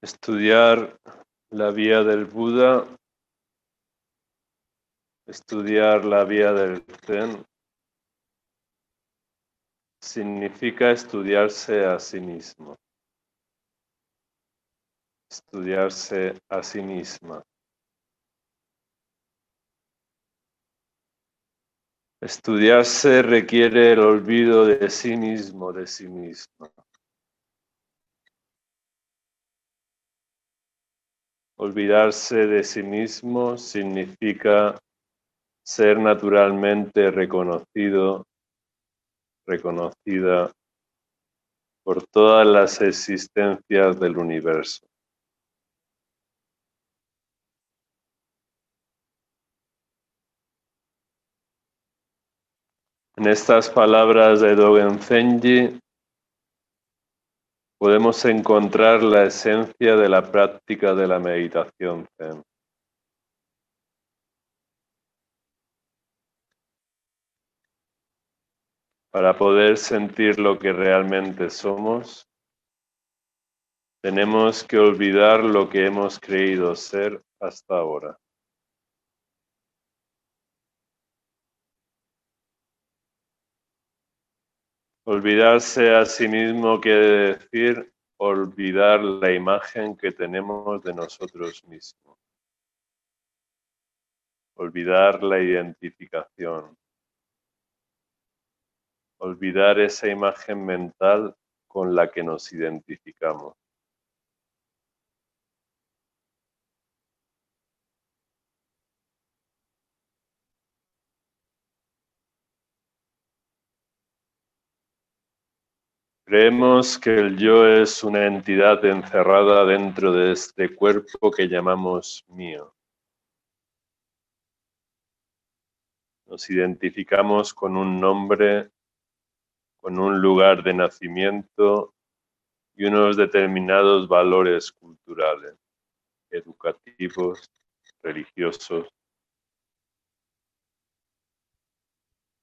Estudiar la vía del Buda, estudiar la vía del Zen, significa estudiarse a sí mismo, estudiarse a sí misma. Estudiarse requiere el olvido de sí mismo, de sí misma. Olvidarse de sí mismo significa ser naturalmente reconocido, reconocida por todas las existencias del universo. En estas palabras de Dogen Zenji podemos encontrar la esencia de la práctica de la meditación Zen. Para poder sentir lo que realmente somos, tenemos que olvidar lo que hemos creído ser hasta ahora. Olvidarse a sí mismo quiere decir olvidar la imagen que tenemos de nosotros mismos. Olvidar la identificación. Olvidar esa imagen mental con la que nos identificamos. Creemos que el yo es una entidad encerrada dentro de este cuerpo que llamamos mío. Nos identificamos con un nombre, con un lugar de nacimiento y unos determinados valores culturales, educativos, religiosos,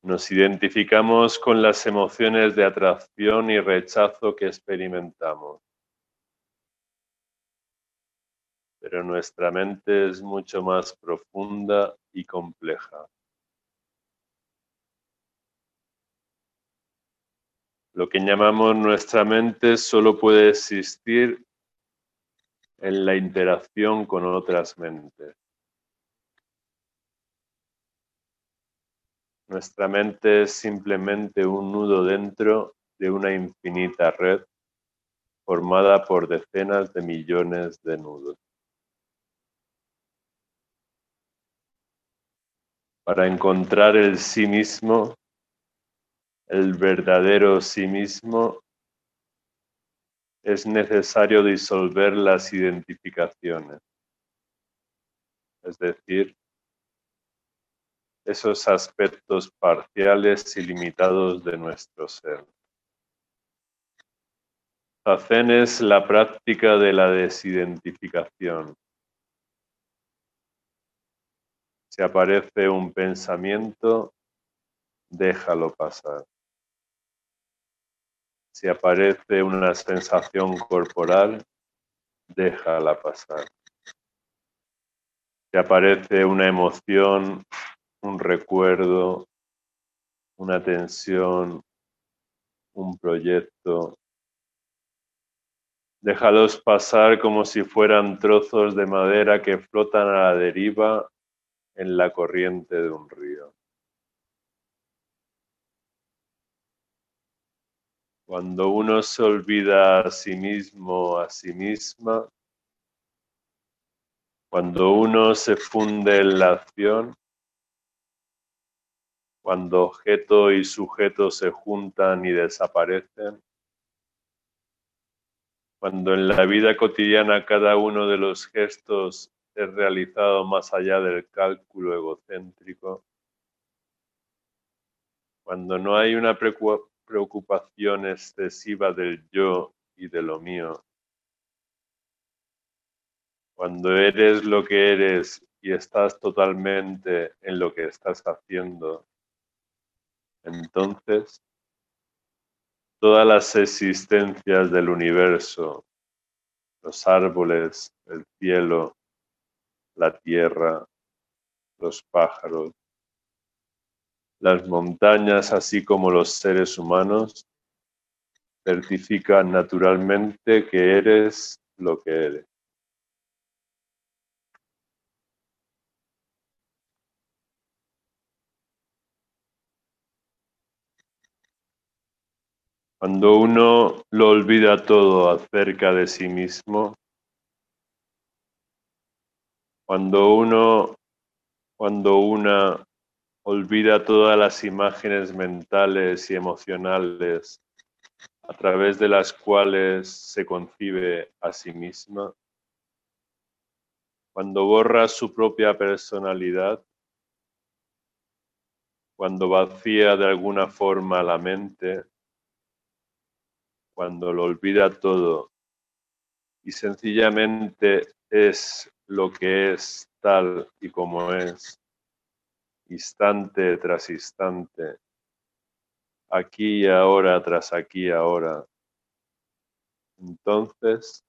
Nos identificamos con las emociones de atracción y rechazo que experimentamos. Pero nuestra mente es mucho más profunda y compleja. Lo que llamamos nuestra mente solo puede existir en la interacción con otras mentes. Nuestra mente es simplemente un nudo dentro de una infinita red formada por decenas de millones de nudos. Para encontrar el sí mismo, el verdadero sí mismo, es necesario disolver las identificaciones, es decir, esos aspectos parciales y limitados de nuestro ser. Hacen es la práctica de la desidentificación. Si aparece un pensamiento, déjalo pasar. Si aparece una sensación corporal, déjala pasar. Si aparece una emoción, un recuerdo, una tensión, un proyecto. Déjalos pasar como si fueran trozos de madera que flotan a la deriva en la corriente de un río. Cuando uno se olvida a sí mismo, a sí misma, cuando uno se funde en la acción, cuando objeto y sujeto se juntan y desaparecen, cuando en la vida cotidiana cada uno de los gestos es realizado más allá del cálculo egocéntrico, cuando no hay una preocupación excesiva del yo y de lo mío, cuando eres lo que eres y estás totalmente en lo que estás haciendo, entonces, todas las existencias del universo, los árboles, el cielo, la tierra, los pájaros, las montañas, así como los seres humanos, certifican naturalmente que eres lo que eres. Cuando uno lo olvida todo acerca de sí mismo, cuando uno, cuando una olvida todas las imágenes mentales y emocionales a través de las cuales se concibe a sí misma, cuando borra su propia personalidad, cuando vacía de alguna forma la mente, cuando lo olvida todo y sencillamente es lo que es tal y como es, instante tras instante, aquí y ahora tras aquí y ahora. Entonces,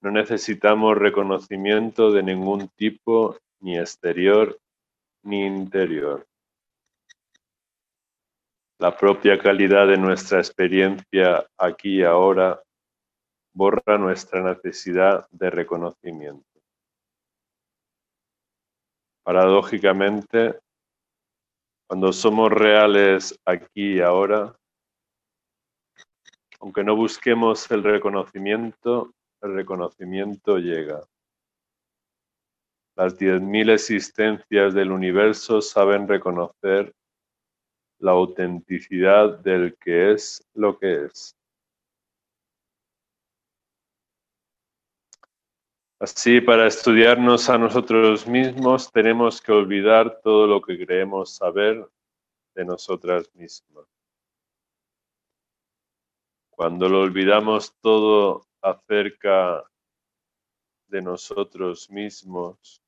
no necesitamos reconocimiento de ningún tipo, ni exterior ni interior la propia calidad de nuestra experiencia aquí y ahora borra nuestra necesidad de reconocimiento. Paradójicamente, cuando somos reales aquí y ahora, aunque no busquemos el reconocimiento, el reconocimiento llega. Las diez mil existencias del universo saben reconocer la autenticidad del que es lo que es. Así, para estudiarnos a nosotros mismos, tenemos que olvidar todo lo que creemos saber de nosotras mismas. Cuando lo olvidamos todo acerca de nosotros mismos,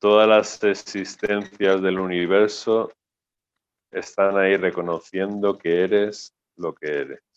todas las existencias del universo están ahí reconociendo que eres lo que eres.